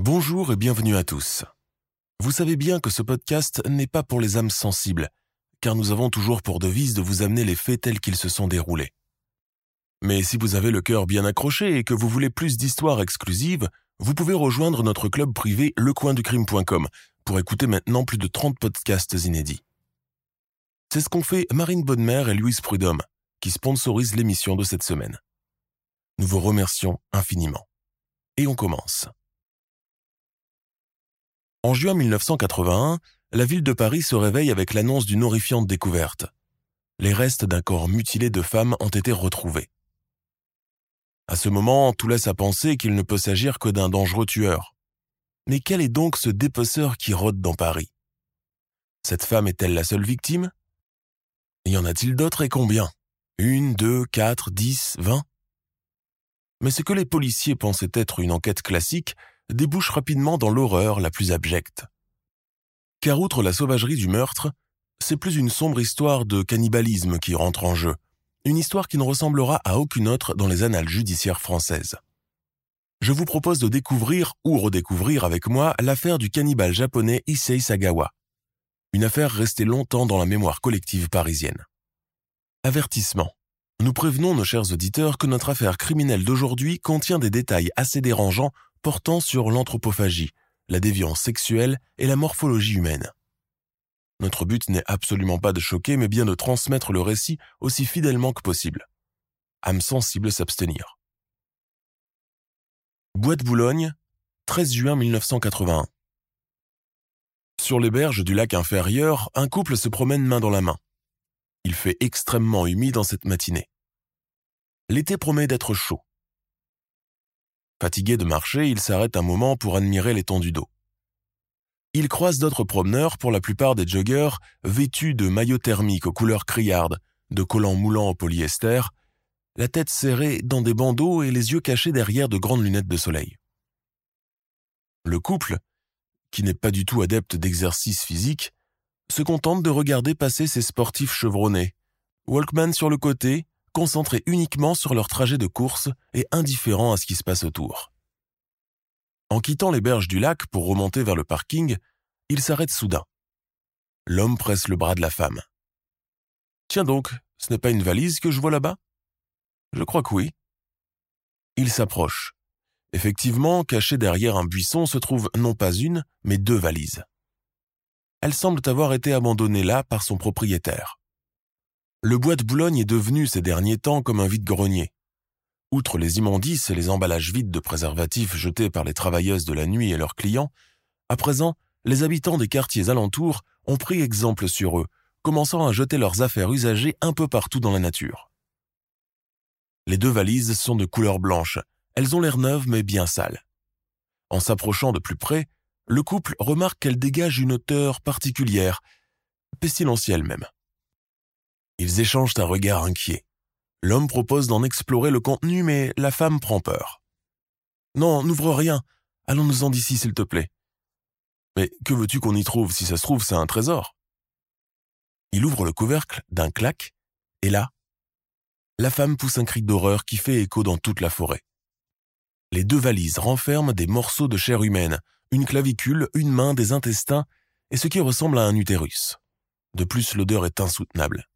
Bonjour et bienvenue à tous. Vous savez bien que ce podcast n'est pas pour les âmes sensibles, car nous avons toujours pour devise de vous amener les faits tels qu'ils se sont déroulés. Mais si vous avez le cœur bien accroché et que vous voulez plus d'histoires exclusives, vous pouvez rejoindre notre club privé lecoinducrime.com pour écouter maintenant plus de 30 podcasts inédits. C'est ce qu'ont fait Marine Bonnemer et Louise Prudhomme, qui sponsorisent l'émission de cette semaine. Nous vous remercions infiniment. Et on commence. En juin 1981, la ville de Paris se réveille avec l'annonce d'une horrifiante découverte. Les restes d'un corps mutilé de femme ont été retrouvés. À ce moment, tout laisse à penser qu'il ne peut s'agir que d'un dangereux tueur. Mais quel est donc ce dépeceur qui rôde dans Paris? Cette femme est-elle la seule victime? Y en a-t-il d'autres et combien? Une, deux, quatre, dix, vingt? Mais ce que les policiers pensaient être une enquête classique débouche rapidement dans l'horreur la plus abjecte. Car outre la sauvagerie du meurtre, c'est plus une sombre histoire de cannibalisme qui rentre en jeu, une histoire qui ne ressemblera à aucune autre dans les annales judiciaires françaises. Je vous propose de découvrir ou redécouvrir avec moi l'affaire du cannibale japonais Issei Sagawa, une affaire restée longtemps dans la mémoire collective parisienne. Avertissement. Nous prévenons nos chers auditeurs que notre affaire criminelle d'aujourd'hui contient des détails assez dérangeants portant sur l'anthropophagie, la déviance sexuelle et la morphologie humaine. Notre but n'est absolument pas de choquer, mais bien de transmettre le récit aussi fidèlement que possible. Âme sensible s'abstenir. Bois de Boulogne, 13 juin 1981. Sur les berges du lac inférieur, un couple se promène main dans la main. Il fait extrêmement humide dans cette matinée. L'été promet d'être chaud. Fatigué de marcher, il s'arrête un moment pour admirer l'étendue d'eau. Il croise d'autres promeneurs, pour la plupart des joggers, vêtus de maillots thermiques aux couleurs criardes, de collants moulants au polyester, la tête serrée dans des bandeaux et les yeux cachés derrière de grandes lunettes de soleil. Le couple, qui n'est pas du tout adepte d'exercice physique, se contente de regarder passer ces sportifs chevronnés, Walkman sur le côté, concentrés uniquement sur leur trajet de course et indifférents à ce qui se passe autour. En quittant les berges du lac pour remonter vers le parking, il s'arrête soudain. L'homme presse le bras de la femme. Tiens donc, ce n'est pas une valise que je vois là-bas? Je crois que oui. Il s'approche. Effectivement, cachée derrière un buisson se trouvent non pas une, mais deux valises. Elles semblent avoir été abandonnées là par son propriétaire. Le bois de Boulogne est devenu ces derniers temps comme un vide-grenier. Outre les immondices et les emballages vides de préservatifs jetés par les travailleuses de la nuit et leurs clients, à présent, les habitants des quartiers alentours ont pris exemple sur eux, commençant à jeter leurs affaires usagées un peu partout dans la nature. Les deux valises sont de couleur blanche, elles ont l'air neuves mais bien sales. En s'approchant de plus près, le couple remarque qu'elles dégagent une odeur particulière, pestilentielle même. Ils échangent un regard inquiet. L'homme propose d'en explorer le contenu, mais la femme prend peur. Non, n'ouvre rien. Allons-nous-en d'ici, s'il te plaît. Mais que veux-tu qu'on y trouve? Si ça se trouve, c'est un trésor. Il ouvre le couvercle d'un clac, et là, la femme pousse un cri d'horreur qui fait écho dans toute la forêt. Les deux valises renferment des morceaux de chair humaine, une clavicule, une main, des intestins et ce qui ressemble à un utérus. De plus, l'odeur est insoutenable.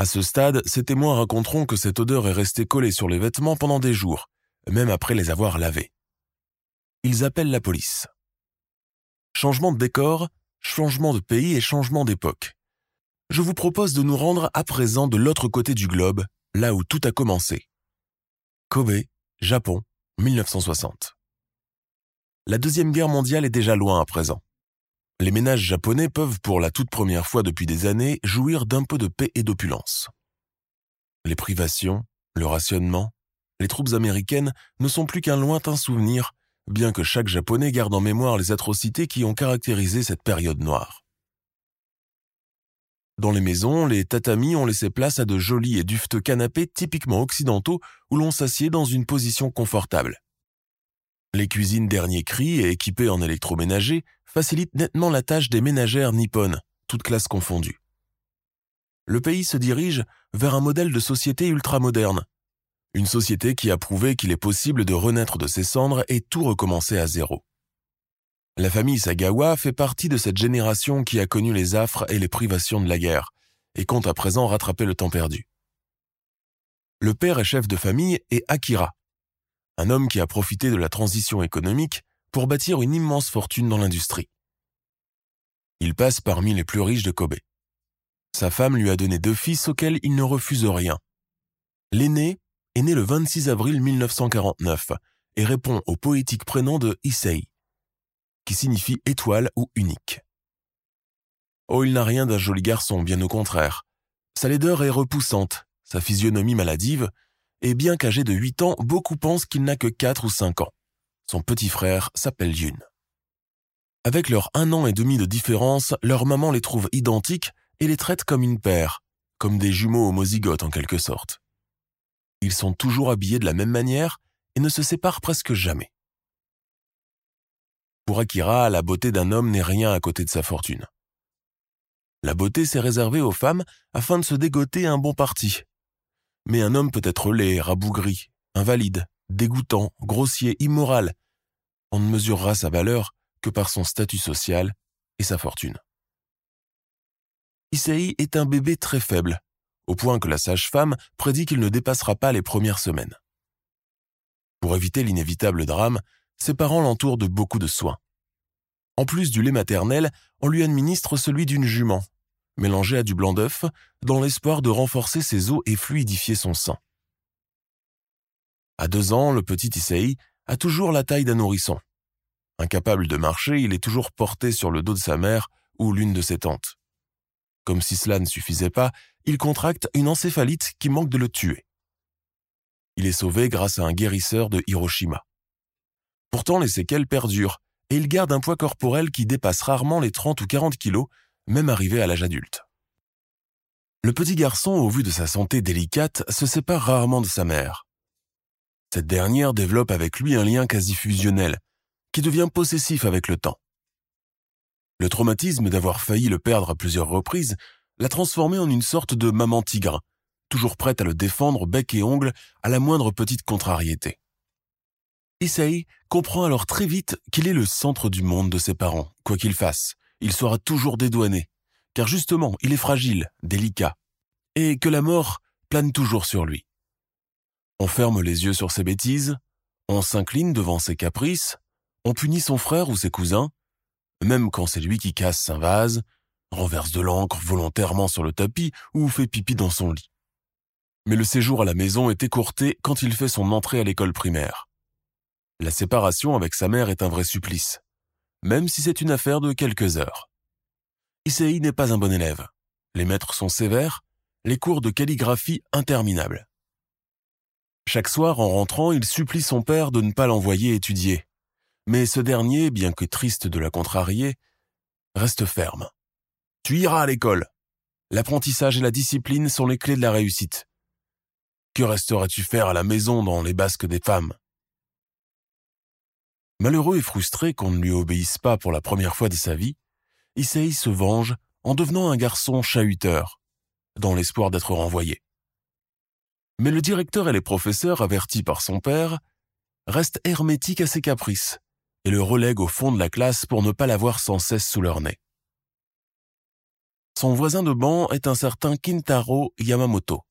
À ce stade, ces témoins raconteront que cette odeur est restée collée sur les vêtements pendant des jours, même après les avoir lavés. Ils appellent la police. Changement de décor, changement de pays et changement d'époque. Je vous propose de nous rendre à présent de l'autre côté du globe, là où tout a commencé. Kobe, Japon, 1960. la Deuxième Guerre mondiale est déjà loin à présent. Les ménages japonais peuvent, pour la toute première fois depuis des années, jouir d'un peu de paix et d'opulence. Les privations, le rationnement, les troupes américaines ne sont plus qu'un lointain souvenir, bien que chaque Japonais garde en mémoire les atrocités qui ont caractérisé cette période noire. Dans les maisons, les tatamis ont laissé place à de jolis et dufteux canapés typiquement occidentaux où l'on s'assied dans une position confortable. Les cuisines dernier cri et équipées en électroménager facilitent nettement la tâche des ménagères nippones, toutes classes confondues. Le pays se dirige vers un modèle de société ultramoderne, une société qui a prouvé qu'il est possible de renaître de ses cendres et tout recommencer à zéro. La famille Sagawa fait partie de cette génération qui a connu les affres et les privations de la guerre, et compte à présent rattraper le temps perdu. Le père et chef de famille est Akira, un homme qui a profité de la transition économique pour bâtir une immense fortune dans l'industrie. Il passe parmi les plus riches de Kobe. Sa femme lui a donné deux fils auxquels il ne refuse rien. L'aîné est né le 26 avril 1949 et répond au poétique prénom de Issei, qui signifie étoile ou unique. Oh, il n'a rien d'un joli garçon, bien au contraire. Sa laideur est repoussante, sa physionomie maladive, et bien qu'âgé de 8 ans, beaucoup pensent qu'il n'a que 4 ou 5 ans. Son petit frère s'appelle Yun. Avec leur un an et demi de différence, leur maman les trouve identiques et les traite comme une paire, comme des jumeaux homozygotes en quelque sorte. Ils sont toujours habillés de la même manière et ne se séparent presque jamais. Pour Akira, la beauté d'un homme n'est rien à côté de sa fortune. La beauté s'est réservée aux femmes afin de se dégoter un bon parti. Mais un homme peut être laid, rabougri, invalide, dégoûtant, grossier, immoral. On ne mesurera sa valeur que par son statut social et sa fortune. Issei est un bébé très faible, au point que la sage-femme prédit qu'il ne dépassera pas les premières semaines. Pour éviter l'inévitable drame, ses parents l'entourent de beaucoup de soins. En plus du lait maternel, on lui administre celui d'une jument, mélangé à du blanc d'œuf, dans l'espoir de renforcer ses os et fluidifier son sang. À deux ans, le petit Issei a toujours la taille d'un nourrisson. Incapable de marcher, il est toujours porté sur le dos de sa mère ou l'une de ses tantes. Comme si cela ne suffisait pas, il contracte une encéphalite qui manque de le tuer. Il est sauvé grâce à un guérisseur de Hiroshima. Pourtant, les séquelles perdurent et il garde un poids corporel qui dépasse rarement les 30 ou 40 kilos, même arrivé à l'âge adulte. Le petit garçon, au vu de sa santé délicate, se sépare rarement de sa mère. Cette dernière développe avec lui un lien quasi fusionnel, qui devient possessif avec le temps. Le traumatisme d'avoir failli le perdre à plusieurs reprises l'a transformé en une sorte de maman tigre, toujours prête à le défendre bec et ongle à la moindre petite contrariété. Issei comprend alors très vite qu'il est le centre du monde de ses parents. Quoi qu'il fasse, il sera toujours dédouané, car justement, il est fragile, délicat, et que la mort plane toujours sur lui. On ferme les yeux sur ses bêtises, on s'incline devant ses caprices, on punit son frère ou ses cousins, même quand c'est lui qui casse un vase, renverse de l'encre volontairement sur le tapis ou fait pipi dans son lit. Mais le séjour à la maison est écourté quand il fait son entrée à l'école primaire. La séparation avec sa mère est un vrai supplice, même si c'est une affaire de quelques heures. Issei n'est pas un bon élève. Les maîtres sont sévères, les cours de calligraphie interminables. Chaque soir, en rentrant, il supplie son père de ne pas l'envoyer étudier. Mais ce dernier, bien que triste de la contrarier, reste ferme. Tu iras à l'école. L'apprentissage et la discipline sont les clés de la réussite. Que resteras-tu faire à la maison dans les basques des femmes? Malheureux et frustré qu'on ne lui obéisse pas pour la première fois de sa vie, Issei se venge en devenant un garçon chahuteur, dans l'espoir d'être renvoyé. Mais le directeur et les professeurs, avertis par son père, restent hermétiques à ses caprices et le relèguent au fond de la classe pour ne pas l'avoir sans cesse sous leur nez. Son voisin de banc est un certain Kintaro Yamamoto.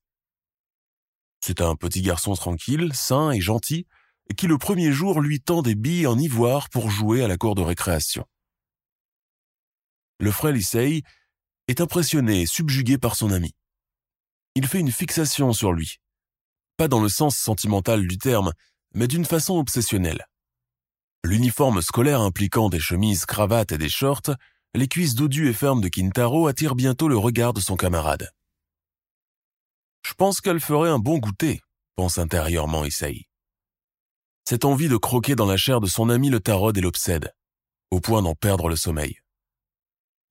C'est un petit garçon tranquille, sain et gentil, qui le premier jour lui tend des billes en ivoire pour jouer à la cour de récréation. Le frère Issei est impressionné et subjugué par son ami. Il fait une fixation sur lui, pas dans le sens sentimental du terme, mais d'une façon obsessionnelle. L'uniforme scolaire impliquant des chemises, cravates et des shorts, les cuisses dodues et fermes de Kintaro attirent bientôt le regard de son camarade. Je pense qu'elle ferait un bon goûter, pense intérieurement Issei. Cette envie de croquer dans la chair de son ami le tarot et l'obsède, au point d'en perdre le sommeil.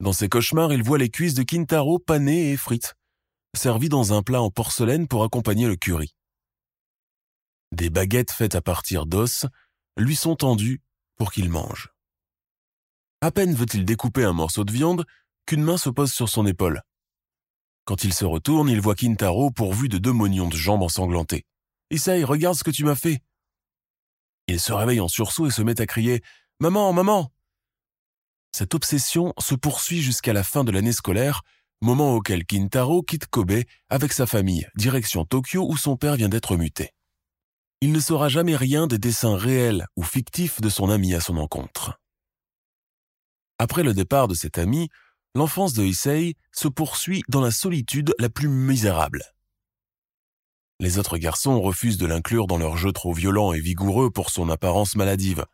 Dans ses cauchemars, il voit les cuisses de Kintaro panées et frites, servies dans un plat en porcelaine pour accompagner le curry. Des baguettes faites à partir d'os lui sont tendues pour qu'il mange. À peine veut-il découper un morceau de viande qu'une main se pose sur son épaule. Quand il se retourne, il voit Kintaro pourvu de deux mognons de jambes ensanglantées. Issei, regarde ce que tu m'as fait. Il se réveille en sursaut et se met à crier Maman, maman Cette obsession se poursuit jusqu'à la fin de l'année scolaire, moment auquel Kintaro quitte Kobe avec sa famille, direction Tokyo où son père vient d'être muté. Il ne saura jamais rien des dessins réels ou fictifs de son ami à son encontre. Après le départ de cet ami, l'enfance de Issei se poursuit dans la solitude la plus misérable. Les autres garçons refusent de l'inclure dans leur jeu trop violent et vigoureux pour son apparence maladive.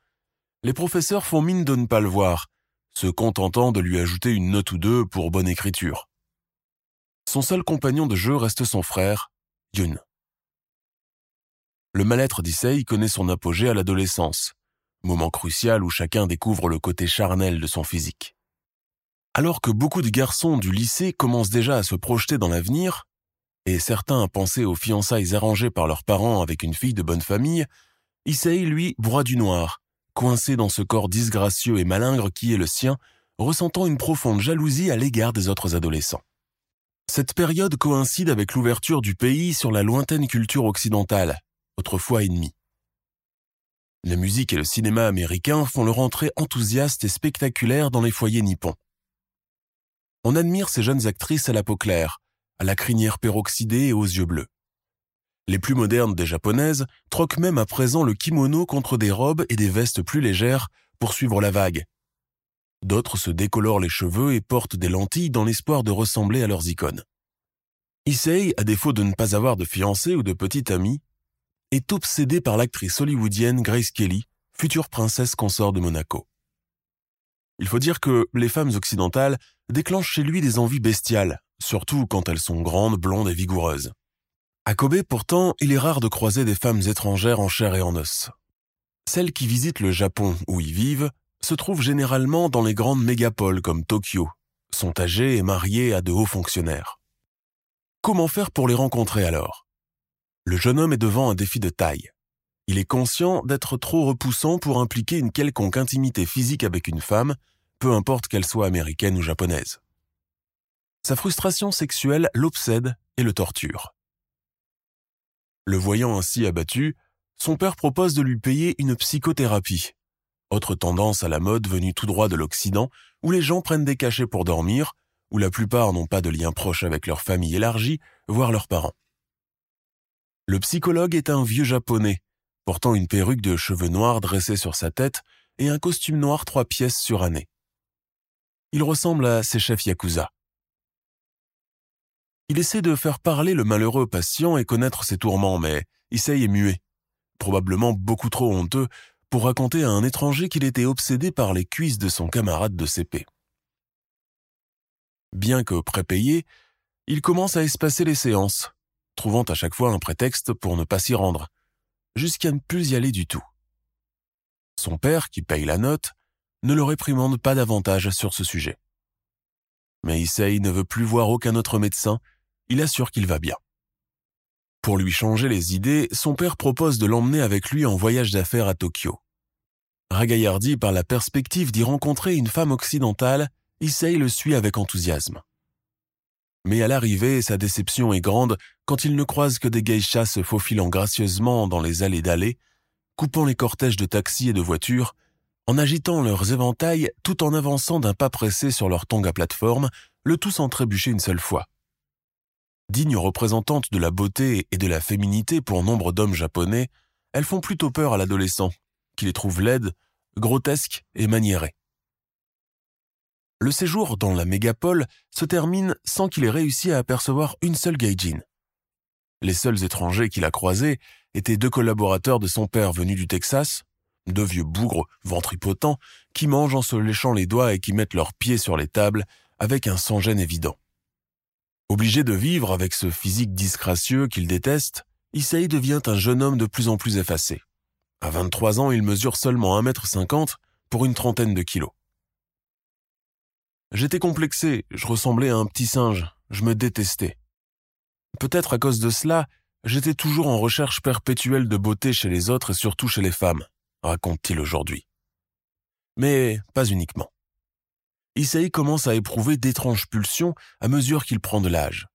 Les professeurs font mine de ne pas le voir, se contentant de lui ajouter une note ou deux pour bonne écriture. Son seul compagnon de jeu reste son frère, Yun. Le mal-être d'Issei connaît son apogée à l'adolescence, moment crucial où chacun découvre le côté charnel de son physique. Alors que beaucoup de garçons du lycée commencent déjà à se projeter dans l'avenir, et certains à penser aux fiançailles arrangées par leurs parents avec une fille de bonne famille, Issei, lui, broie du noir, coincé dans ce corps disgracieux et malingre qui est le sien, ressentant une profonde jalousie à l'égard des autres adolescents. Cette période coïncide avec l'ouverture du pays sur la lointaine culture occidentale, autrefois ennemie. La musique et le cinéma américain font leur entrée enthousiaste et spectaculaire dans les foyers nippons on admire ces jeunes actrices à la peau claire, à la crinière peroxydée et aux yeux bleus. Les plus modernes des japonaises troquent même à présent le kimono contre des robes et des vestes plus légères pour suivre la vague. D'autres se décolorent les cheveux et portent des lentilles dans l'espoir de ressembler à leurs icônes. Issei, à défaut de ne pas avoir de fiancée ou de petite amie, est obsédé par l'actrice hollywoodienne Grace Kelly, future princesse consort de Monaco. Il faut dire que les femmes occidentales déclenchent chez lui des envies bestiales, surtout quand elles sont grandes, blondes et vigoureuses. À Kobe, pourtant, il est rare de croiser des femmes étrangères en chair et en os. Celles qui visitent le Japon où y vivent se trouvent généralement dans les grandes mégapoles comme Tokyo, sont âgées et mariées à de hauts fonctionnaires. Comment faire pour les rencontrer alors? Le jeune homme est devant un défi de taille. Il est conscient d'être trop repoussant pour impliquer une quelconque intimité physique avec une femme, peu importe qu'elle soit américaine ou japonaise. Sa frustration sexuelle l'obsède et le torture. Le voyant ainsi abattu, son père propose de lui payer une psychothérapie, autre tendance à la mode venue tout droit de l'Occident, où les gens prennent des cachets pour dormir, où la plupart n'ont pas de lien proche avec leur famille élargie, voire leurs parents. Le psychologue est un vieux japonais, portant une perruque de cheveux noirs dressée sur sa tête et un costume noir trois pièces suranné. Il ressemble à ses chefs Yakuza. Il essaie de faire parler le malheureux patient et connaître ses tourments, mais Issei est muet, probablement beaucoup trop honteux pour raconter à un étranger qu'il était obsédé par les cuisses de son camarade de CP. Bien que prépayé, il commence à espacer les séances, trouvant à chaque fois un prétexte pour ne pas s'y rendre, jusqu'à ne plus y aller du tout. Son père, qui paye la note, ne le réprimande pas davantage sur ce sujet. Mais Issei ne veut plus voir aucun autre médecin, il assure qu'il va bien. Pour lui changer les idées, son père propose de l'emmener avec lui en voyage d'affaires à Tokyo. Ragaillardi par la perspective d'y rencontrer une femme occidentale, Issei le suit avec enthousiasme. Mais à l'arrivée, sa déception est grande quand il ne croise que des geishas se faufilant gracieusement dans les allées d'allées, coupant les cortèges de taxis et de voitures, en agitant leurs éventails tout en avançant d'un pas pressé sur leur tongue à plateforme, le tout sans trébucher une seule fois. Dignes représentantes de la beauté et de la féminité pour nombre d'hommes japonais, elles font plutôt peur à l'adolescent, qui les trouve laides, grotesques et maniérées. Le séjour dans la mégapole se termine sans qu'il ait réussi à apercevoir une seule gaijin. Les seuls étrangers qu'il a croisés étaient deux collaborateurs de son père venus du Texas, deux vieux bougres ventripotents qui mangent en se léchant les doigts et qui mettent leurs pieds sur les tables avec un sans-gêne évident. Obligé de vivre avec ce physique disgracieux qu'il déteste, Issei devient un jeune homme de plus en plus effacé. À 23 ans, il mesure seulement 1m50 pour une trentaine de kilos. J'étais complexé, je ressemblais à un petit singe, je me détestais. Peut-être à cause de cela, j'étais toujours en recherche perpétuelle de beauté chez les autres et surtout chez les femmes, raconte-t-il aujourd'hui. Mais pas uniquement. Issei commence à éprouver d'étranges pulsions à mesure qu'il prend de l'âge.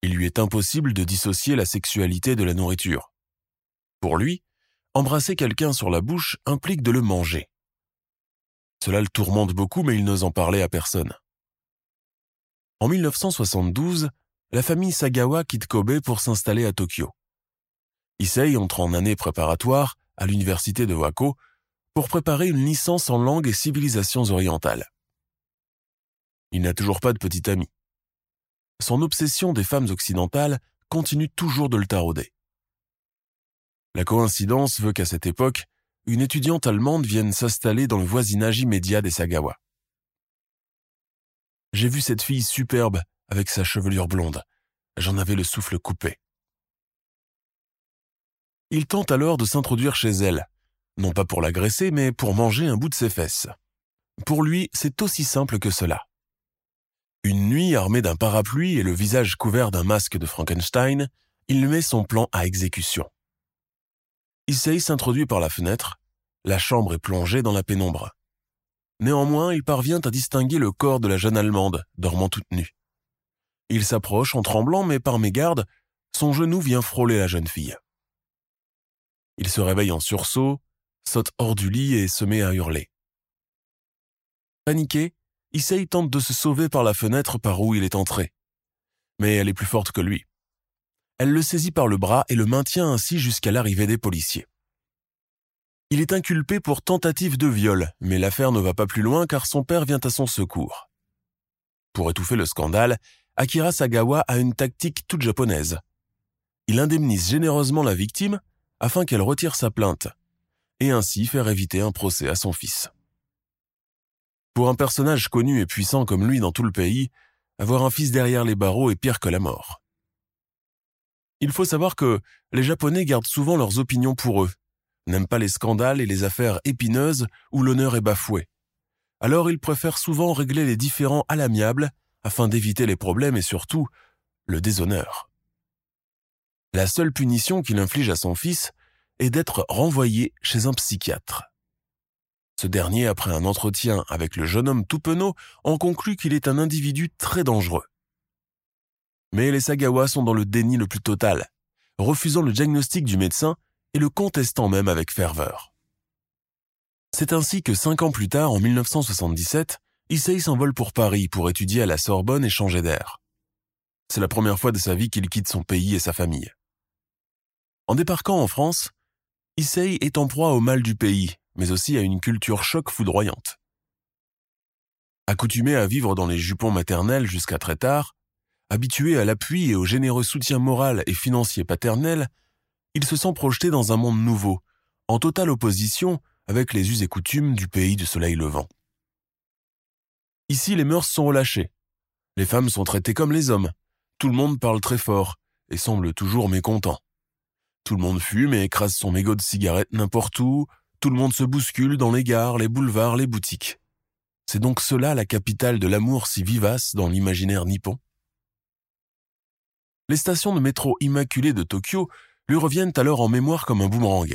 Il lui est impossible de dissocier la sexualité de la nourriture. Pour lui, embrasser quelqu'un sur la bouche implique de le manger. Cela le tourmente beaucoup, mais il n'ose en parler à personne. En 1972, la famille Sagawa quitte Kobe pour s'installer à Tokyo. Issei entre en année préparatoire à l'université de Wako pour préparer une licence en langue et civilisations orientales. Il n'a toujours pas de petit ami. Son obsession des femmes occidentales continue toujours de le tarauder. La coïncidence veut qu'à cette époque, une étudiante allemande vienne s'installer dans le voisinage immédiat des Sagawa. J'ai vu cette fille superbe avec sa chevelure blonde. J'en avais le souffle coupé. Il tente alors de s'introduire chez elle, non pas pour l'agresser, mais pour manger un bout de ses fesses. Pour lui, c'est aussi simple que cela. Une nuit, armé d'un parapluie et le visage couvert d'un masque de Frankenstein, il met son plan à exécution. Issei s'introduit par la fenêtre, la chambre est plongée dans la pénombre. Néanmoins, il parvient à distinguer le corps de la jeune Allemande, dormant toute nue. Il s'approche en tremblant, mais par mégarde, son genou vient frôler la jeune fille. Il se réveille en sursaut, saute hors du lit et se met à hurler. Paniqué, Issei tente de se sauver par la fenêtre par où il est entré. Mais elle est plus forte que lui. Elle le saisit par le bras et le maintient ainsi jusqu'à l'arrivée des policiers. Il est inculpé pour tentative de viol, mais l'affaire ne va pas plus loin car son père vient à son secours. Pour étouffer le scandale, Akira Sagawa a une tactique toute japonaise. Il indemnise généreusement la victime afin qu'elle retire sa plainte, et ainsi faire éviter un procès à son fils. Pour un personnage connu et puissant comme lui dans tout le pays, avoir un fils derrière les barreaux est pire que la mort. Il faut savoir que les Japonais gardent souvent leurs opinions pour eux, n'aiment pas les scandales et les affaires épineuses où l'honneur est bafoué. Alors ils préfèrent souvent régler les différends à l'amiable afin d'éviter les problèmes et surtout le déshonneur. La seule punition qu'il inflige à son fils est d'être renvoyé chez un psychiatre. Ce dernier, après un entretien avec le jeune homme tout penaud, en conclut qu'il est un individu très dangereux. Mais les Sagawa sont dans le déni le plus total, refusant le diagnostic du médecin et le contestant même avec ferveur. C'est ainsi que cinq ans plus tard, en 1977, Issei s'envole pour Paris pour étudier à la Sorbonne et changer d'air. C'est la première fois de sa vie qu'il quitte son pays et sa famille. En débarquant en France, Issei est en proie au mal du pays mais aussi à une culture choc foudroyante. Accoutumé à vivre dans les jupons maternels jusqu'à très tard, habitué à l'appui et au généreux soutien moral et financier paternel, il se sent projeté dans un monde nouveau, en totale opposition avec les us et coutumes du pays du soleil levant. Ici, les mœurs sont relâchées. Les femmes sont traitées comme les hommes. Tout le monde parle très fort et semble toujours mécontent. Tout le monde fume et écrase son mégot de cigarette n'importe où, tout le monde se bouscule dans les gares, les boulevards, les boutiques. C'est donc cela la capitale de l'amour si vivace dans l'imaginaire nippon? Les stations de métro immaculées de Tokyo lui reviennent alors en mémoire comme un boomerang,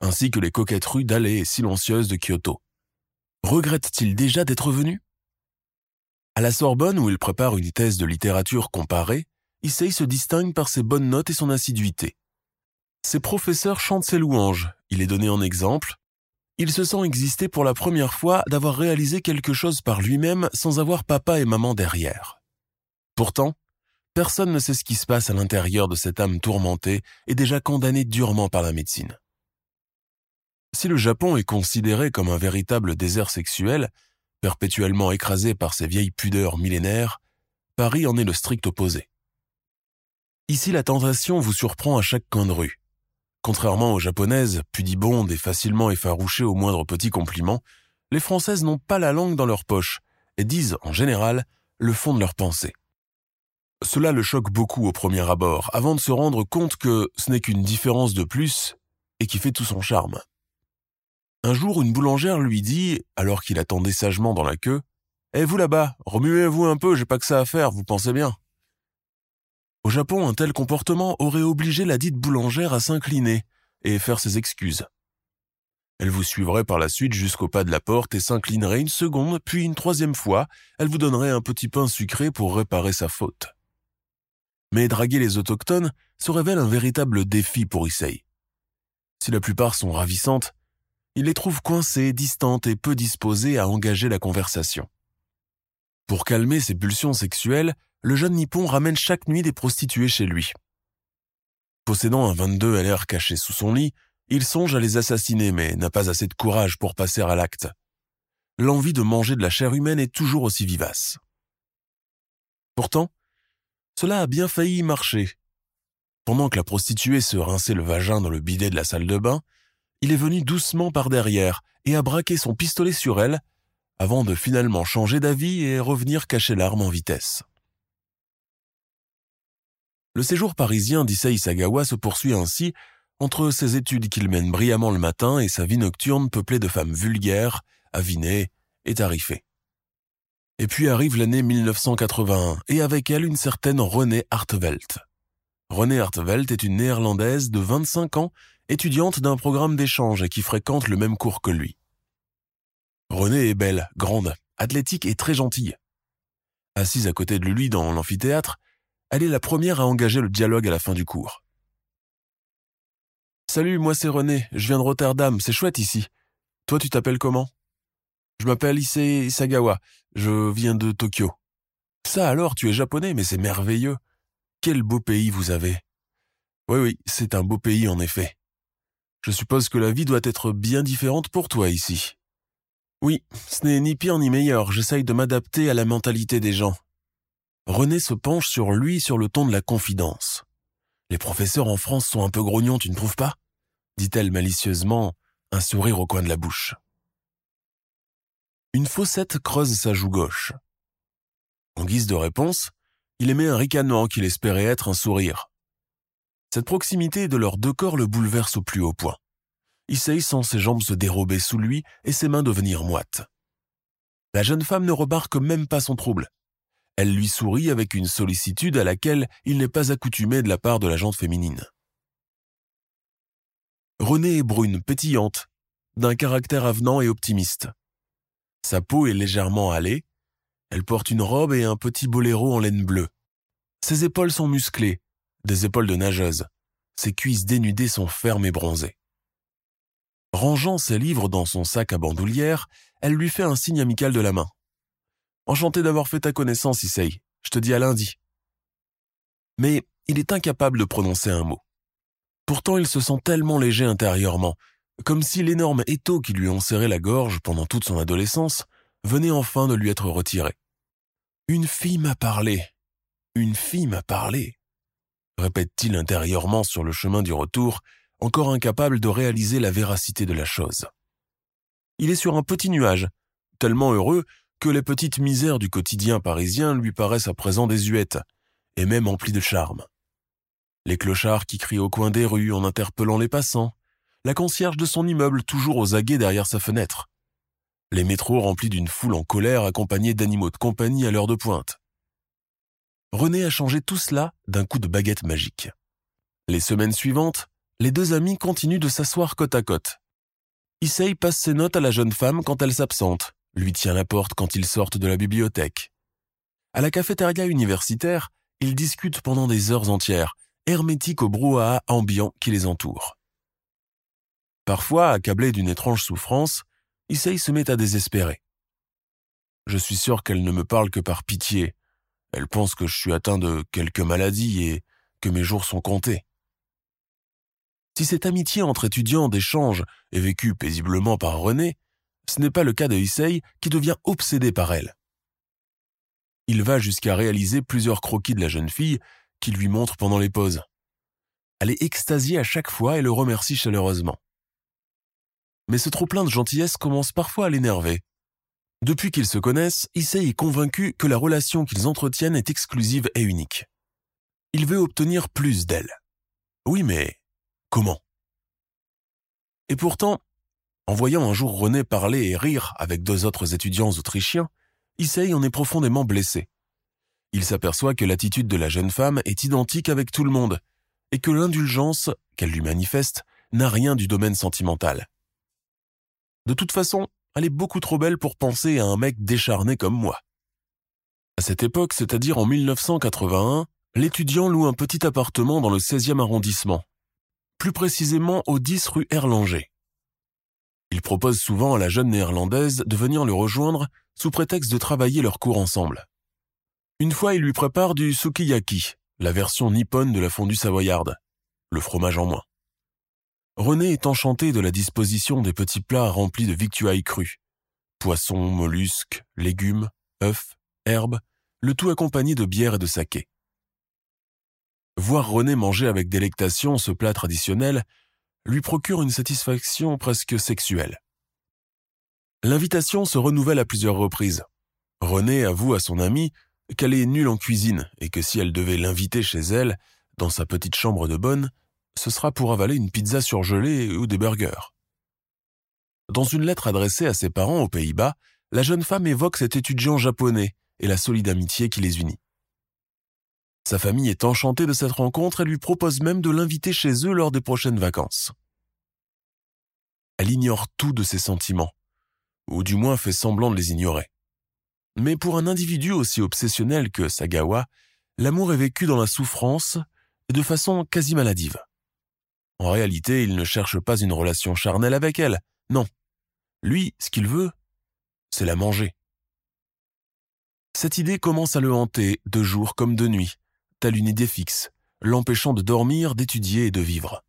ainsi que les coquettes rues dallées et silencieuses de Kyoto. Regrette-t-il déjà d'être venu À la Sorbonne, où il prépare une thèse de littérature comparée, Issei se distingue par ses bonnes notes et son assiduité. Ses professeurs chantent ses louanges, il est donné en exemple, il se sent exister pour la première fois d'avoir réalisé quelque chose par lui-même sans avoir papa et maman derrière. Pourtant, personne ne sait ce qui se passe à l'intérieur de cette âme tourmentée et déjà condamnée durement par la médecine. Si le Japon est considéré comme un véritable désert sexuel, perpétuellement écrasé par ses vieilles pudeurs millénaires, Paris en est le strict opposé. Ici, la tentation vous surprend à chaque coin de rue. Contrairement aux japonaises, pudibondes et facilement effarouchées au moindre petit compliment, les françaises n'ont pas la langue dans leur poche et disent, en général, le fond de leur pensée. Cela le choque beaucoup au premier abord, avant de se rendre compte que ce n'est qu'une différence de plus et qui fait tout son charme. Un jour, une boulangère lui dit, alors qu'il attendait sagement dans la queue, Eh vous là-bas, remuez-vous un peu, j'ai pas que ça à faire, vous pensez bien. Au Japon, un tel comportement aurait obligé la dite boulangère à s'incliner et faire ses excuses. Elle vous suivrait par la suite jusqu'au pas de la porte et s'inclinerait une seconde, puis une troisième fois, elle vous donnerait un petit pain sucré pour réparer sa faute. Mais draguer les autochtones se révèle un véritable défi pour Issei. Si la plupart sont ravissantes, il les trouve coincées, distantes et peu disposées à engager la conversation. Pour calmer ses pulsions sexuelles, le jeune Nippon ramène chaque nuit des prostituées chez lui. Possédant un 22 LR caché sous son lit, il songe à les assassiner mais n'a pas assez de courage pour passer à l'acte. L'envie de manger de la chair humaine est toujours aussi vivace. Pourtant, cela a bien failli marcher. Pendant que la prostituée se rinçait le vagin dans le bidet de la salle de bain, il est venu doucement par derrière et a braqué son pistolet sur elle, avant de finalement changer d'avis et revenir cacher l'arme en vitesse. Le séjour parisien d'Issei Sagawa se poursuit ainsi entre ses études qu'il mène brillamment le matin et sa vie nocturne peuplée de femmes vulgaires, avinées et tarifées. Et puis arrive l'année 1981, et avec elle une certaine Renée Hartevelt. Renée Hartevelt est une néerlandaise de 25 ans, étudiante d'un programme d'échange et qui fréquente le même cours que lui. Renée est belle, grande, athlétique et très gentille. Assise à côté de lui dans l'amphithéâtre, elle est la première à engager le dialogue à la fin du cours. Salut, moi c'est René, je viens de Rotterdam, c'est chouette ici. Toi tu t'appelles comment? Je m'appelle Issei Isagawa, je viens de Tokyo. Ça alors, tu es japonais, mais c'est merveilleux. Quel beau pays vous avez. Oui, oui, c'est un beau pays en effet. Je suppose que la vie doit être bien différente pour toi ici. Oui, ce n'est ni pire ni meilleur, j'essaye de m'adapter à la mentalité des gens. René se penche sur lui sur le ton de la confidence. Les professeurs en France sont un peu grognons, tu ne trouves pas? dit-elle malicieusement, un sourire au coin de la bouche. Une fossette creuse sa joue gauche. En guise de réponse, il émet un ricanement qu'il espérait être un sourire. Cette proximité de leurs deux corps le bouleverse au plus haut point. Issei sent ses jambes se dérober sous lui et ses mains devenir moites. La jeune femme ne remarque même pas son trouble. Elle lui sourit avec une sollicitude à laquelle il n'est pas accoutumé de la part de la jante féminine. Renée est brune, pétillante, d'un caractère avenant et optimiste. Sa peau est légèrement hâlée, elle porte une robe et un petit boléro en laine bleue. Ses épaules sont musclées, des épaules de nageuse. Ses cuisses dénudées sont fermes et bronzées. Rangeant ses livres dans son sac à bandoulière, elle lui fait un signe amical de la main. Enchanté d'avoir fait ta connaissance, Issei. Je te dis à lundi. Mais il est incapable de prononcer un mot. Pourtant, il se sent tellement léger intérieurement, comme si l'énorme étau qui lui enserrait la gorge pendant toute son adolescence venait enfin de lui être retiré. Une fille m'a parlé. Une fille m'a parlé. répète-t-il intérieurement sur le chemin du retour, encore incapable de réaliser la véracité de la chose. Il est sur un petit nuage, tellement heureux que les petites misères du quotidien parisien lui paraissent à présent désuètes, et même emplies de charme. Les clochards qui crient au coin des rues en interpellant les passants, la concierge de son immeuble toujours aux aguets derrière sa fenêtre, les métros remplis d'une foule en colère accompagnée d'animaux de compagnie à l'heure de pointe. René a changé tout cela d'un coup de baguette magique. Les semaines suivantes, les deux amis continuent de s'asseoir côte à côte. Issei passe ses notes à la jeune femme quand elle s'absente, lui tient la porte quand ils sortent de la bibliothèque. À la cafétéria universitaire, ils discutent pendant des heures entières, hermétiques au brouhaha ambiant qui les entoure. Parfois, accablé d'une étrange souffrance, Issei se met à désespérer. Je suis sûr qu'elle ne me parle que par pitié. Elle pense que je suis atteint de quelque maladie et que mes jours sont comptés. Si cette amitié entre étudiants d'échange est vécue paisiblement par René, ce n'est pas le cas de Issei qui devient obsédé par elle. Il va jusqu'à réaliser plusieurs croquis de la jeune fille qu'il lui montre pendant les pauses. Elle est extasiée à chaque fois et le remercie chaleureusement. Mais ce trop-plein de gentillesse commence parfois à l'énerver. Depuis qu'ils se connaissent, Issei est convaincu que la relation qu'ils entretiennent est exclusive et unique. Il veut obtenir plus d'elle. Oui, mais comment? Et pourtant, en voyant un jour René parler et rire avec deux autres étudiants autrichiens, Issei en est profondément blessé. Il s'aperçoit que l'attitude de la jeune femme est identique avec tout le monde, et que l'indulgence qu'elle lui manifeste n'a rien du domaine sentimental. De toute façon, elle est beaucoup trop belle pour penser à un mec décharné comme moi. À cette époque, c'est-à-dire en 1981, l'étudiant loue un petit appartement dans le 16e arrondissement, plus précisément au 10 rue Erlanger. Il propose souvent à la jeune néerlandaise de venir le rejoindre sous prétexte de travailler leur cours ensemble. Une fois, il lui prépare du sukiyaki, la version nippone de la fondue savoyarde, le fromage en moins. René est enchanté de la disposition des petits plats remplis de victuailles crues. Poissons, mollusques, légumes, œufs, herbes, le tout accompagné de bière et de saké. Voir René manger avec délectation ce plat traditionnel lui procure une satisfaction presque sexuelle. L'invitation se renouvelle à plusieurs reprises. René avoue à son amie qu'elle est nulle en cuisine et que si elle devait l'inviter chez elle, dans sa petite chambre de bonne, ce sera pour avaler une pizza surgelée ou des burgers. Dans une lettre adressée à ses parents aux Pays-Bas, la jeune femme évoque cet étudiant japonais et la solide amitié qui les unit. Sa famille est enchantée de cette rencontre et lui propose même de l'inviter chez eux lors des prochaines vacances. Elle ignore tout de ses sentiments, ou du moins fait semblant de les ignorer. Mais pour un individu aussi obsessionnel que Sagawa, l'amour est vécu dans la souffrance et de façon quasi maladive. En réalité, il ne cherche pas une relation charnelle avec elle, non. Lui, ce qu'il veut, c'est la manger. Cette idée commence à le hanter de jour comme de nuit, telle une idée fixe, l'empêchant de dormir, d'étudier et de vivre.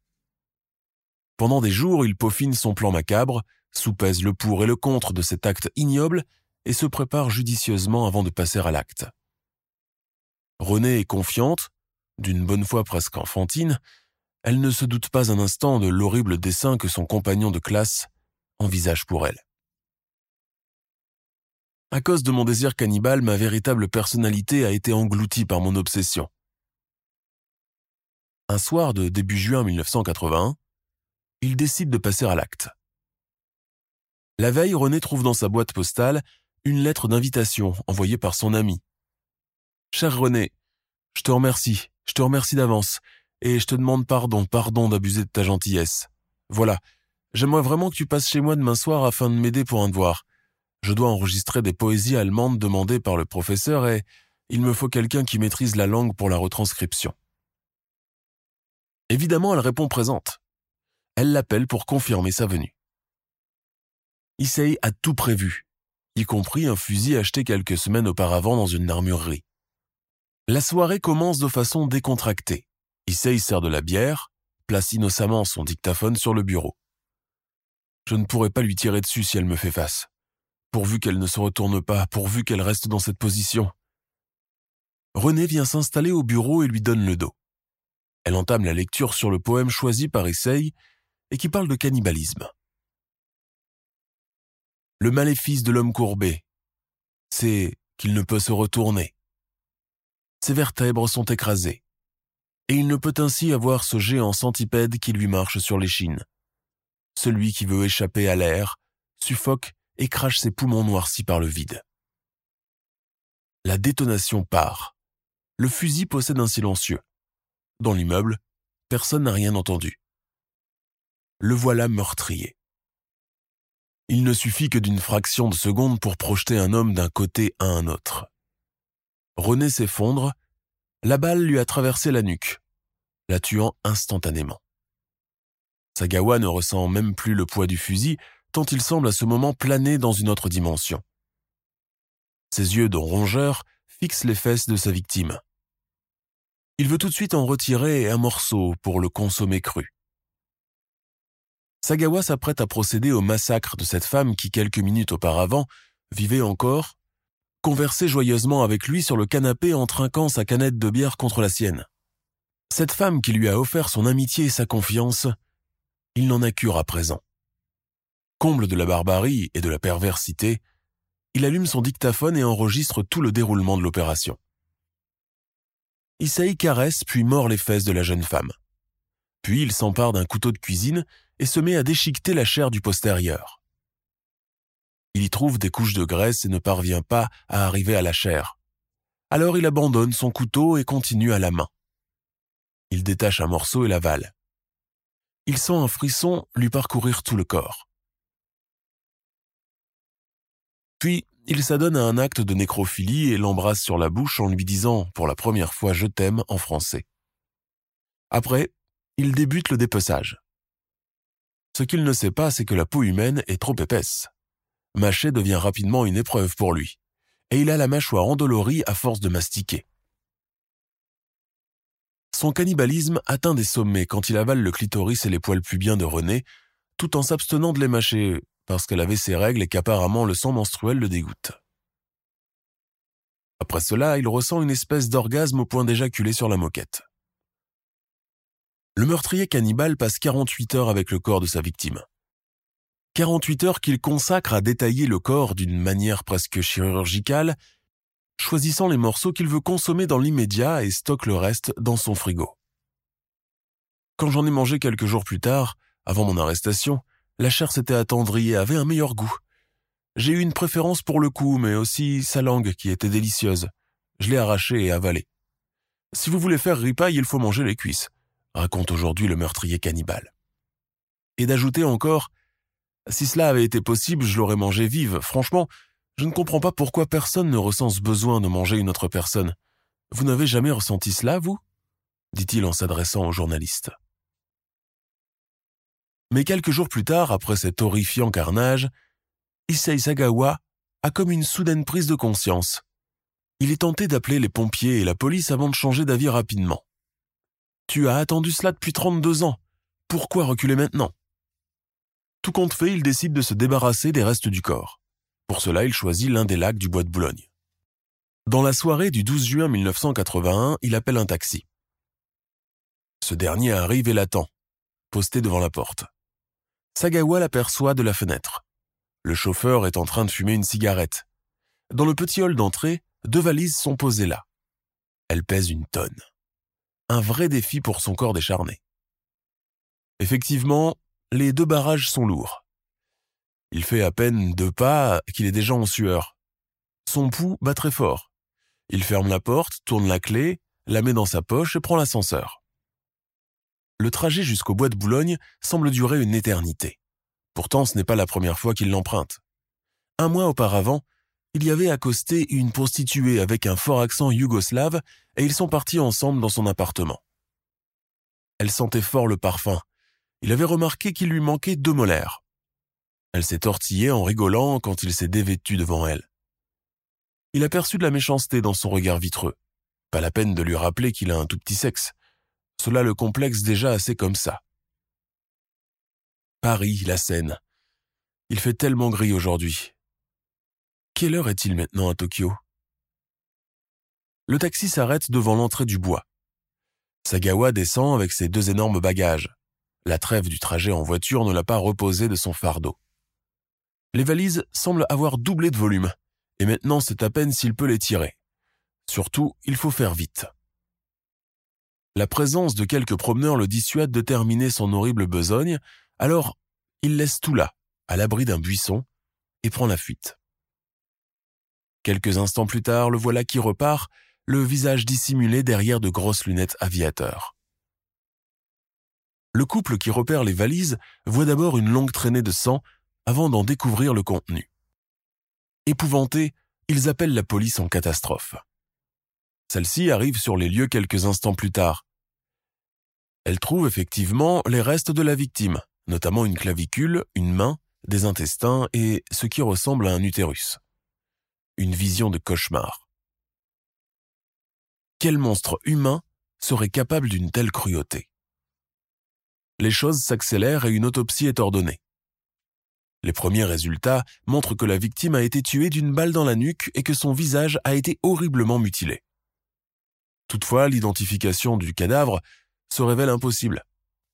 Pendant des jours, il peaufine son plan macabre, soupèse le pour et le contre de cet acte ignoble et se prépare judicieusement avant de passer à l'acte. Renée est confiante, d'une bonne foi presque enfantine, elle ne se doute pas un instant de l'horrible dessein que son compagnon de classe envisage pour elle. À cause de mon désir cannibale, ma véritable personnalité a été engloutie par mon obsession. Un soir de début juin 1981, il décide de passer à l'acte. La veille, René trouve dans sa boîte postale une lettre d'invitation envoyée par son ami. Cher René, je te remercie, je te remercie d'avance, et je te demande pardon, pardon d'abuser de ta gentillesse. Voilà, j'aimerais vraiment que tu passes chez moi demain soir afin de m'aider pour un devoir. Je dois enregistrer des poésies allemandes demandées par le professeur et il me faut quelqu'un qui maîtrise la langue pour la retranscription. Évidemment, elle répond présente. Elle l'appelle pour confirmer sa venue. Issei a tout prévu, y compris un fusil acheté quelques semaines auparavant dans une armurerie. La soirée commence de façon décontractée. Issei sert de la bière, place innocemment son dictaphone sur le bureau. Je ne pourrai pas lui tirer dessus si elle me fait face. Pourvu qu'elle ne se retourne pas, pourvu qu'elle reste dans cette position. René vient s'installer au bureau et lui donne le dos. Elle entame la lecture sur le poème choisi par Issei et qui parle de cannibalisme. Le maléfice de l'homme courbé, c'est qu'il ne peut se retourner. Ses vertèbres sont écrasées, et il ne peut ainsi avoir ce géant centipède qui lui marche sur l'échine. Celui qui veut échapper à l'air suffoque et crache ses poumons noircis par le vide. La détonation part. Le fusil possède un silencieux. Dans l'immeuble, personne n'a rien entendu. Le voilà meurtrier. Il ne suffit que d'une fraction de seconde pour projeter un homme d'un côté à un autre. René s'effondre, la balle lui a traversé la nuque, la tuant instantanément. Sagawa ne ressent même plus le poids du fusil, tant il semble à ce moment planer dans une autre dimension. Ses yeux de rongeur fixent les fesses de sa victime. Il veut tout de suite en retirer un morceau pour le consommer cru. Sagawa s'apprête à procéder au massacre de cette femme qui, quelques minutes auparavant, vivait encore, conversait joyeusement avec lui sur le canapé en trinquant sa canette de bière contre la sienne. Cette femme qui lui a offert son amitié et sa confiance, il n'en a cure à présent. Comble de la barbarie et de la perversité, il allume son dictaphone et enregistre tout le déroulement de l'opération. Issei caresse puis mord les fesses de la jeune femme. Puis il s'empare d'un couteau de cuisine et se met à déchiqueter la chair du postérieur. Il y trouve des couches de graisse et ne parvient pas à arriver à la chair. Alors il abandonne son couteau et continue à la main. Il détache un morceau et l'avale. Il sent un frisson lui parcourir tout le corps. Puis, il s'adonne à un acte de nécrophilie et l'embrasse sur la bouche en lui disant pour la première fois je t'aime en français. Après, il débute le dépeçage. Ce qu'il ne sait pas, c'est que la peau humaine est trop épaisse. Mâcher devient rapidement une épreuve pour lui, et il a la mâchoire endolorie à force de mastiquer. Son cannibalisme atteint des sommets quand il avale le clitoris et les poils pubiens de René, tout en s'abstenant de les mâcher, parce qu'elle avait ses règles et qu'apparemment le sang menstruel le dégoûte. Après cela, il ressent une espèce d'orgasme au point d'éjaculer sur la moquette. Le meurtrier cannibale passe 48 heures avec le corps de sa victime. 48 heures qu'il consacre à détailler le corps d'une manière presque chirurgicale, choisissant les morceaux qu'il veut consommer dans l'immédiat et stocke le reste dans son frigo. Quand j'en ai mangé quelques jours plus tard, avant mon arrestation, la chair s'était attendrie et avait un meilleur goût. J'ai eu une préférence pour le cou, mais aussi sa langue qui était délicieuse. Je l'ai arrachée et avalée. Si vous voulez faire ripaille, il faut manger les cuisses, raconte aujourd'hui le meurtrier cannibale. Et d'ajouter encore, si cela avait été possible, je l'aurais mangée vive. Franchement, je ne comprends pas pourquoi personne ne ressent besoin de manger une autre personne. Vous n'avez jamais ressenti cela, vous? dit-il en s'adressant au journaliste. Mais quelques jours plus tard, après cet horrifiant carnage, Issei Sagawa a comme une soudaine prise de conscience. Il est tenté d'appeler les pompiers et la police avant de changer d'avis rapidement. Tu as attendu cela depuis 32 ans. Pourquoi reculer maintenant? Tout compte fait, il décide de se débarrasser des restes du corps. Pour cela, il choisit l'un des lacs du bois de Boulogne. Dans la soirée du 12 juin 1981, il appelle un taxi. Ce dernier arrive et l'attend, posté devant la porte. Sagawa l'aperçoit de la fenêtre. Le chauffeur est en train de fumer une cigarette. Dans le petit hall d'entrée, deux valises sont posées là. Elles pèsent une tonne. Un vrai défi pour son corps décharné. Effectivement, les deux barrages sont lourds. Il fait à peine deux pas qu'il est déjà en sueur. Son pouls bat très fort. Il ferme la porte, tourne la clé, la met dans sa poche et prend l'ascenseur. Le trajet jusqu'au bois de Boulogne semble durer une éternité. Pourtant, ce n'est pas la première fois qu'il l'emprunte. Un mois auparavant, il y avait accosté une prostituée avec un fort accent yougoslave et ils sont partis ensemble dans son appartement. Elle sentait fort le parfum. Il avait remarqué qu'il lui manquait deux molaires. Elle s'est tortillée en rigolant quand il s'est dévêtu devant elle. Il aperçut de la méchanceté dans son regard vitreux. Pas la peine de lui rappeler qu'il a un tout petit sexe. Cela le complexe déjà assez comme ça. Paris, la Seine. Il fait tellement gris aujourd'hui. Quelle heure est-il maintenant à Tokyo? Le taxi s'arrête devant l'entrée du bois. Sagawa descend avec ses deux énormes bagages. La trêve du trajet en voiture ne l'a pas reposé de son fardeau. Les valises semblent avoir doublé de volume, et maintenant c'est à peine s'il peut les tirer. Surtout, il faut faire vite. La présence de quelques promeneurs le dissuade de terminer son horrible besogne, alors il laisse tout là, à l'abri d'un buisson, et prend la fuite. Quelques instants plus tard, le voilà qui repart, le visage dissimulé derrière de grosses lunettes aviateurs. Le couple qui repère les valises voit d'abord une longue traînée de sang avant d'en découvrir le contenu. Épouvantés, ils appellent la police en catastrophe. Celle-ci arrive sur les lieux quelques instants plus tard, elle trouve effectivement les restes de la victime, notamment une clavicule, une main, des intestins et ce qui ressemble à un utérus. Une vision de cauchemar. Quel monstre humain serait capable d'une telle cruauté? Les choses s'accélèrent et une autopsie est ordonnée. Les premiers résultats montrent que la victime a été tuée d'une balle dans la nuque et que son visage a été horriblement mutilé. Toutefois, l'identification du cadavre se révèle impossible.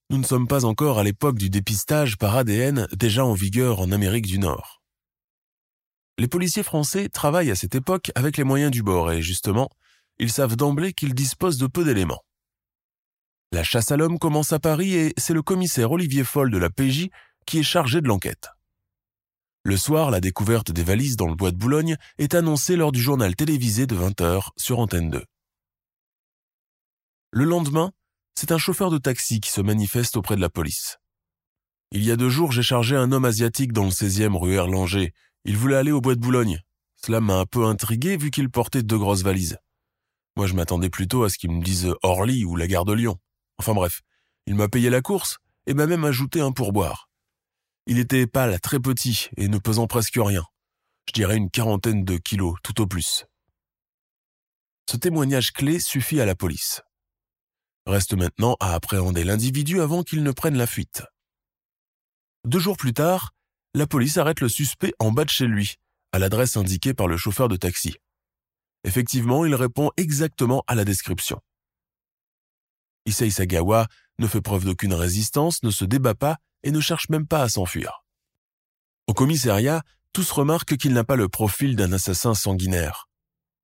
Nous ne sommes pas encore à l'époque du dépistage par ADN déjà en vigueur en Amérique du Nord. Les policiers français travaillent à cette époque avec les moyens du bord et justement, ils savent d'emblée qu'ils disposent de peu d'éléments. La chasse à l'homme commence à Paris et c'est le commissaire Olivier Foll de la PJ qui est chargé de l'enquête. Le soir, la découverte des valises dans le bois de Boulogne est annoncée lors du journal télévisé de 20h sur Antenne 2. Le lendemain, c'est un chauffeur de taxi qui se manifeste auprès de la police. Il y a deux jours, j'ai chargé un homme asiatique dans le 16e rue Erlanger. Il voulait aller au bois de Boulogne. Cela m'a un peu intrigué vu qu'il portait deux grosses valises. Moi, je m'attendais plutôt à ce qu'il me dise Orly ou la gare de Lyon. Enfin bref, il m'a payé la course et m'a même ajouté un pourboire. Il était pâle, très petit et ne pesant presque rien. Je dirais une quarantaine de kilos, tout au plus. Ce témoignage clé suffit à la police. Reste maintenant à appréhender l'individu avant qu'il ne prenne la fuite. Deux jours plus tard, la police arrête le suspect en bas de chez lui, à l'adresse indiquée par le chauffeur de taxi. Effectivement, il répond exactement à la description. Issei Sagawa ne fait preuve d'aucune résistance, ne se débat pas et ne cherche même pas à s'enfuir. Au commissariat, tous remarquent qu'il n'a pas le profil d'un assassin sanguinaire.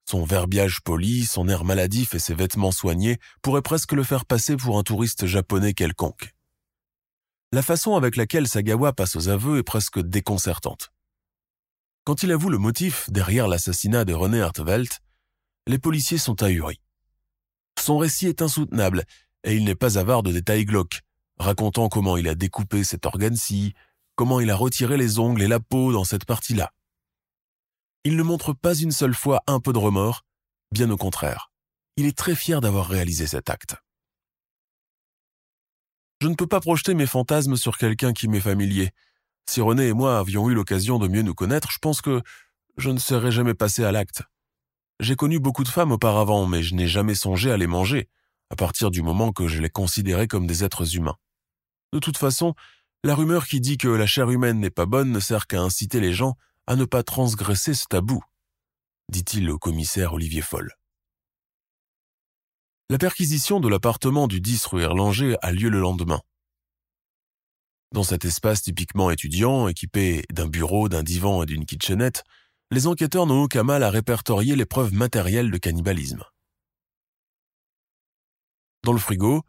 Son verbiage poli, son air maladif et ses vêtements soignés pourraient presque le faire passer pour un touriste japonais quelconque. La façon avec laquelle Sagawa passe aux aveux est presque déconcertante. Quand il avoue le motif derrière l'assassinat de René Hartwelt, les policiers sont ahuris. Son récit est insoutenable et il n'est pas avare de détails glauques, racontant comment il a découpé cet organe-ci, comment il a retiré les ongles et la peau dans cette partie-là. Il ne montre pas une seule fois un peu de remords, bien au contraire. Il est très fier d'avoir réalisé cet acte. Je ne peux pas projeter mes fantasmes sur quelqu'un qui m'est familier. Si René et moi avions eu l'occasion de mieux nous connaître, je pense que je ne serais jamais passé à l'acte. J'ai connu beaucoup de femmes auparavant, mais je n'ai jamais songé à les manger, à partir du moment que je les considérais comme des êtres humains. De toute façon, la rumeur qui dit que la chair humaine n'est pas bonne ne sert qu'à inciter les gens à ne pas transgresser ce tabou, dit-il au commissaire Olivier Foll. La perquisition de l'appartement du 10 rue a lieu le lendemain. Dans cet espace typiquement étudiant, équipé d'un bureau, d'un divan et d'une kitchenette, les enquêteurs n'ont aucun mal à répertorier les preuves matérielles de cannibalisme. Dans le frigo,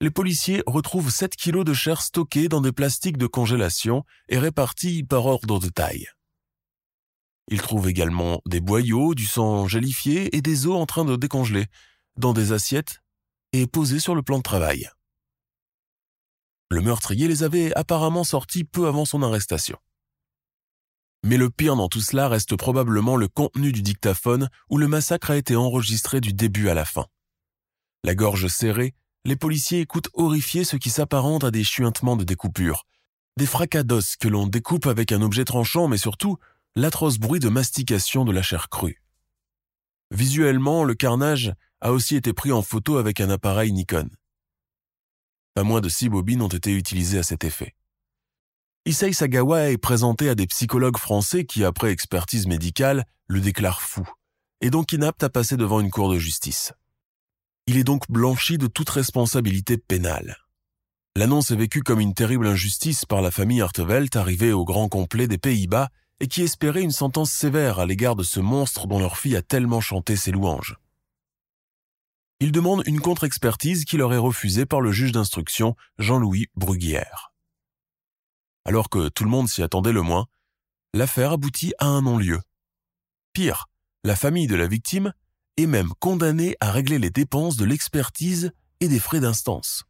les policiers retrouvent 7 kilos de chair stockés dans des plastiques de congélation et répartis par ordre de taille. Ils trouvent également des boyaux, du sang gélifié et des os en train de décongeler, dans des assiettes et posés sur le plan de travail. Le meurtrier les avait apparemment sortis peu avant son arrestation. Mais le pire dans tout cela reste probablement le contenu du dictaphone où le massacre a été enregistré du début à la fin. La gorge serrée, les policiers écoutent horrifiés ce qui s'apparente à des chuintements de découpure, des fracas d'os que l'on découpe avec un objet tranchant, mais surtout l'atroce bruit de mastication de la chair crue. Visuellement, le carnage a aussi été pris en photo avec un appareil Nikon. Pas moins de six bobines ont été utilisées à cet effet. Issei Sagawa est présenté à des psychologues français qui, après expertise médicale, le déclarent fou, et donc inapte à passer devant une cour de justice. Il est donc blanchi de toute responsabilité pénale. L'annonce est vécue comme une terrible injustice par la famille Hartevelt arrivée au grand complet des Pays-Bas et qui espérait une sentence sévère à l'égard de ce monstre dont leur fille a tellement chanté ses louanges. Ils demandent une contre-expertise qui leur est refusée par le juge d'instruction Jean-Louis Bruguière. Alors que tout le monde s'y attendait le moins, l'affaire aboutit à un non-lieu. Pire, la famille de la victime et même condamné à régler les dépenses de l'expertise et des frais d'instance.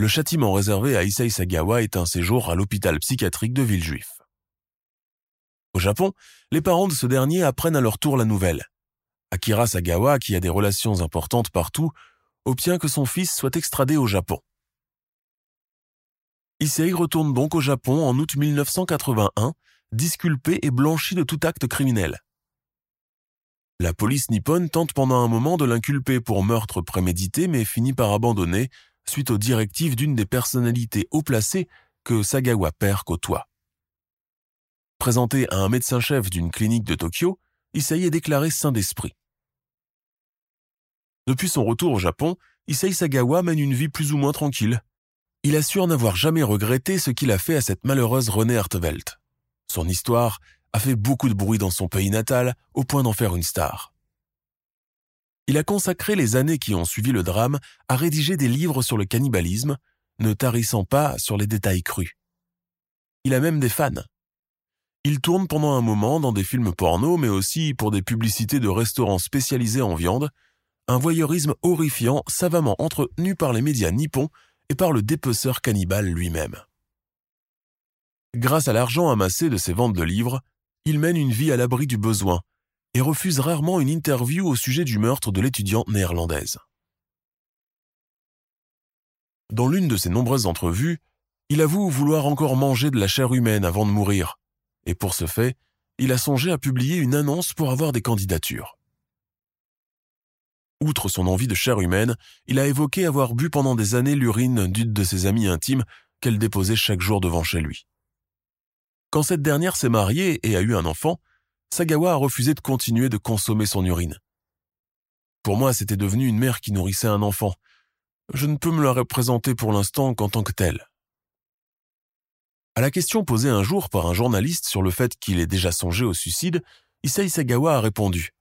Le châtiment réservé à Issei Sagawa est un séjour à l'hôpital psychiatrique de Villejuif. Au Japon, les parents de ce dernier apprennent à leur tour la nouvelle. Akira Sagawa, qui a des relations importantes partout, obtient que son fils soit extradé au Japon. Issei retourne donc au Japon en août 1981, disculpé et blanchi de tout acte criminel. La police nippone tente pendant un moment de l'inculper pour meurtre prémédité mais finit par abandonner suite aux directives d'une des personnalités haut placées que Sagawa père côtoie. Présenté à un médecin-chef d'une clinique de Tokyo, Issei est déclaré saint d'esprit. Depuis son retour au Japon, Issei Sagawa mène une vie plus ou moins tranquille. Il assure n'avoir jamais regretté ce qu'il a fait à cette malheureuse Renée Hartevelt. Son histoire a fait beaucoup de bruit dans son pays natal au point d'en faire une star. Il a consacré les années qui ont suivi le drame à rédiger des livres sur le cannibalisme, ne tarissant pas sur les détails crus. Il a même des fans. Il tourne pendant un moment dans des films porno, mais aussi pour des publicités de restaurants spécialisés en viande, un voyeurisme horrifiant savamment entretenu par les médias nippons et par le dépeceur cannibale lui-même. Grâce à l'argent amassé de ses ventes de livres, il mène une vie à l'abri du besoin et refuse rarement une interview au sujet du meurtre de l'étudiante néerlandaise. Dans l'une de ses nombreuses entrevues, il avoue vouloir encore manger de la chair humaine avant de mourir, et pour ce fait, il a songé à publier une annonce pour avoir des candidatures. Outre son envie de chair humaine, il a évoqué avoir bu pendant des années l'urine d'une de ses amies intimes qu'elle déposait chaque jour devant chez lui. Quand cette dernière s'est mariée et a eu un enfant, Sagawa a refusé de continuer de consommer son urine. Pour moi, c'était devenu une mère qui nourrissait un enfant. Je ne peux me la représenter pour l'instant qu'en tant que telle. À la question posée un jour par un journaliste sur le fait qu'il ait déjà songé au suicide, Issei Sagawa a répondu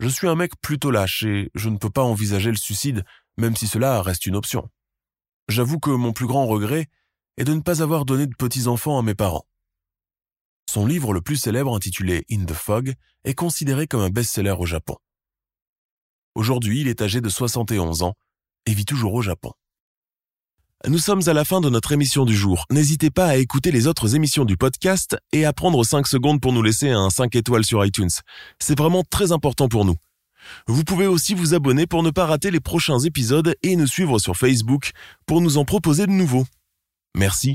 je suis un mec plutôt lâche et je ne peux pas envisager le suicide, même si cela reste une option. J'avoue que mon plus grand regret est de ne pas avoir donné de petits-enfants à mes parents. Son livre le plus célèbre intitulé In the Fog est considéré comme un best-seller au Japon. Aujourd'hui, il est âgé de 71 ans et vit toujours au Japon. Nous sommes à la fin de notre émission du jour. N'hésitez pas à écouter les autres émissions du podcast et à prendre 5 secondes pour nous laisser un 5 étoiles sur iTunes. C'est vraiment très important pour nous. Vous pouvez aussi vous abonner pour ne pas rater les prochains épisodes et nous suivre sur Facebook pour nous en proposer de nouveaux. Merci.